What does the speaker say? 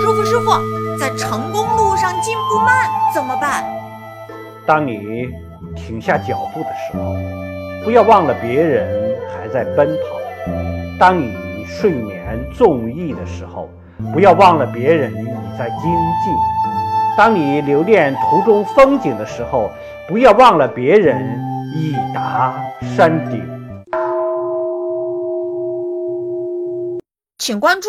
师傅师傅，在成功路上进步慢怎么办？当你停下脚步的时候，不要忘了别人还在奔跑；当你睡眠纵意的时候，不要忘了别人已在精进；当你留恋途中风景的时候，不要忘了别人已达山顶。请关注。